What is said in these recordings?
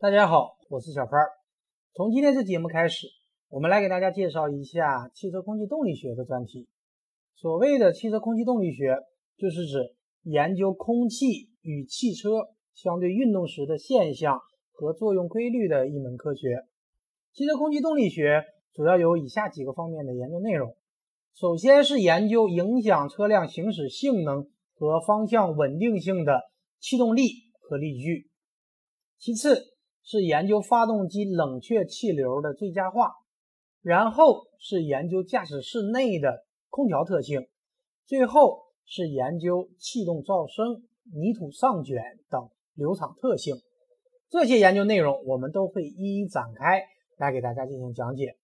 大家好，我是小潘儿。从今天这节目开始，我们来给大家介绍一下汽车空气动力学的专题。所谓的汽车空气动力学，就是指研究空气与汽车相对运动时的现象和作用规律的一门科学。汽车空气动力学主要有以下几个方面的研究内容：首先是研究影响车辆行驶性能和方向稳定性的气动力和力矩；其次是研究发动机冷却气流的最佳化；然后是研究驾驶室内的空调特性；最后是研究气动噪声、泥土上卷等流场特性。这些研究内容我们都会一一展开。来给大家进行讲解。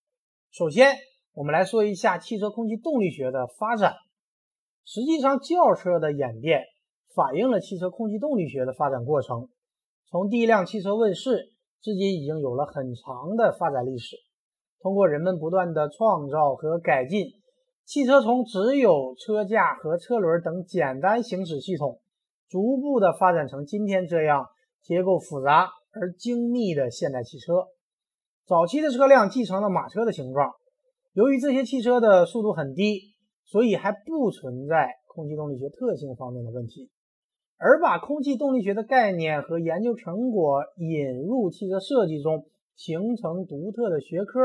首先，我们来说一下汽车空气动力学的发展。实际上，轿车的演变反映了汽车空气动力学的发展过程。从第一辆汽车问世至今，已经有了很长的发展历史。通过人们不断的创造和改进，汽车从只有车架和车轮等简单行驶系统，逐步的发展成今天这样结构复杂而精密的现代汽车。早期的车辆继承了马车的形状，由于这些汽车的速度很低，所以还不存在空气动力学特性方面的问题。而把空气动力学的概念和研究成果引入汽车设计中，形成独特的学科，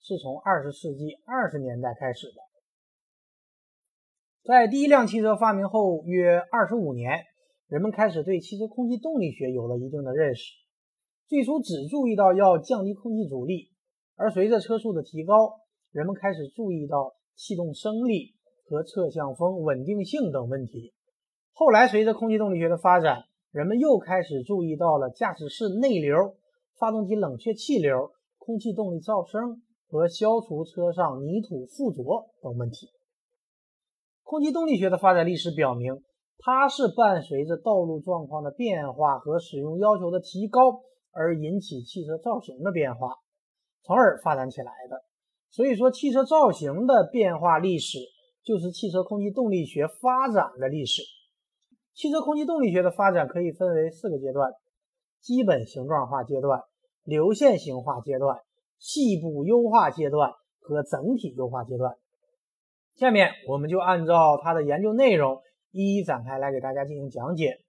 是从二十世纪二十年代开始的。在第一辆汽车发明后约二十五年，人们开始对汽车空气动力学有了一定的认识。最初只注意到要降低空气阻力，而随着车速的提高，人们开始注意到气动升力和侧向风稳定性等问题。后来，随着空气动力学的发展，人们又开始注意到了驾驶室内流、发动机冷却气流、空气动力噪声和消除车上泥土附着等问题。空气动力学的发展历史表明，它是伴随着道路状况的变化和使用要求的提高。而引起汽车造型的变化，从而发展起来的。所以说，汽车造型的变化历史就是汽车空气动力学发展的历史。汽车空气动力学的发展可以分为四个阶段：基本形状化阶段、流线型化阶段、细部优化阶段和整体优化阶段。下面我们就按照它的研究内容一一展开来给大家进行讲解。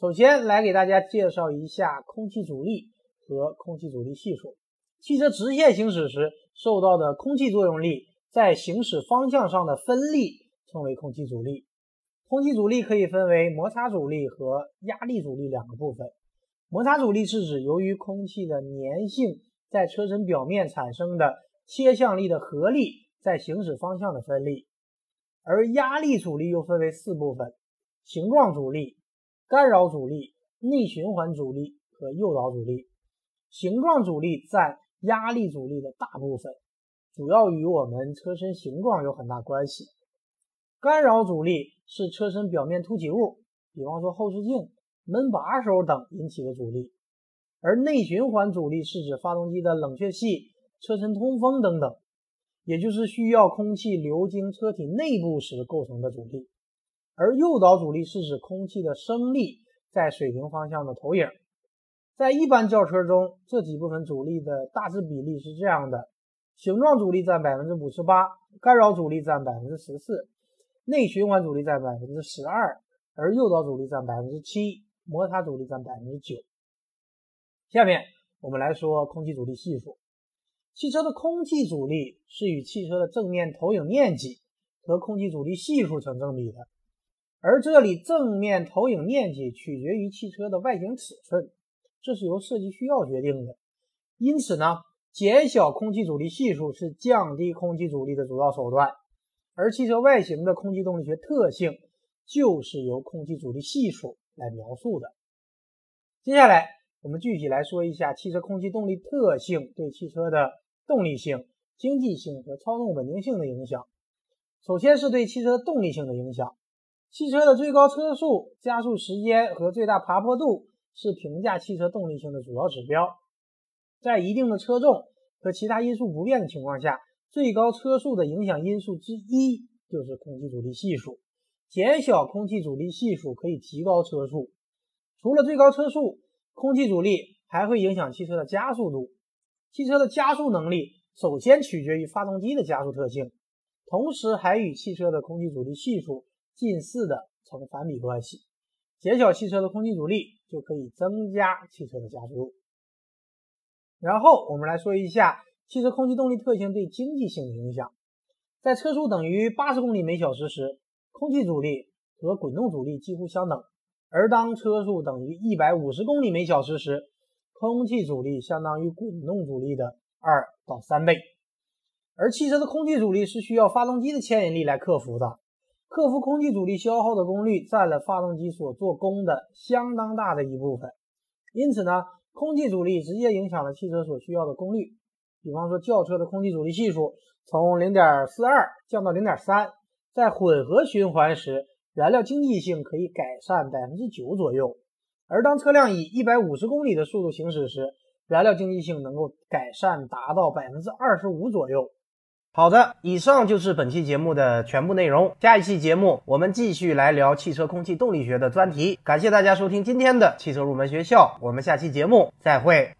首先来给大家介绍一下空气阻力和空气阻力系数。汽车直线行驶时受到的空气作用力在行驶方向上的分力称为空气阻力。空气阻力可以分为摩擦阻力和压力阻力两个部分。摩擦阻力是指由于空气的粘性在车身表面产生的切向力的合力在行驶方向的分力，而压力阻力又分为四部分：形状阻力。干扰阻力、内循环阻力和诱导阻力，形状阻力占压力阻力的大部分，主要与我们车身形状有很大关系。干扰阻力是车身表面凸起物，比方说后视镜、门把手等引起的阻力，而内循环阻力是指发动机的冷却器、车身通风等等，也就是需要空气流经车体内部时构成的阻力。而诱导阻力是指空气的升力在水平方向的投影。在一般轿车中，这几部分阻力的大致比例是这样的：形状阻力占百分之五十八，干扰阻力占百分之十四，内循环阻力占百分之十二，而诱导阻力占百分之七，摩擦阻力占百分之九。下面我们来说空气阻力系数。汽车的空气阻力是与汽车的正面投影面积和空气阻力系数成正比的。而这里正面投影面积取决于汽车的外形尺寸，这是由设计需要决定的。因此呢，减小空气阻力系数是降低空气阻力的主要手段。而汽车外形的空气动力学特性就是由空气阻力系数来描述的。接下来我们具体来说一下汽车空气动力特性对汽车的动力性、经济性和操纵稳定性的影响。首先是对汽车动力性的影响。汽车的最高车速、加速时间和最大爬坡度是评价汽车动力性的主要指标。在一定的车重和其他因素不变的情况下，最高车速的影响因素之一就是空气阻力系数。减小空气阻力系数可以提高车速。除了最高车速，空气阻力还会影响汽车的加速度。汽车的加速能力首先取决于发动机的加速特性，同时还与汽车的空气阻力系数近似的成反比关系。减小汽车的空气阻力，就可以增加汽车的加速度。然后我们来说一下汽车空气动力特性对经济性的影响。在车速等于八十公里每小时时，空气阻力和滚动阻力几乎相等；而当车速等于一百五十公里每小时时，空气阻力相当于滚动阻力的二到三倍。而汽车的空气阻力是需要发动机的牵引力来克服的，克服空气阻力消耗的功率占了发动机所做功的相当大的一部分。因此呢，空气阻力直接影响了汽车所需要的功率。比方说，轿车的空气阻力系数从零点四二降到零点三，在混合循环时，燃料经济性可以改善百分之九左右；而当车辆以一百五十公里的速度行驶时，燃料经济性能够改善达到百分之二十五左右。好的，以上就是本期节目的全部内容。下一期节目我们继续来聊汽车空气动力学的专题。感谢大家收听今天的汽车入门学校，我们下期节目再会。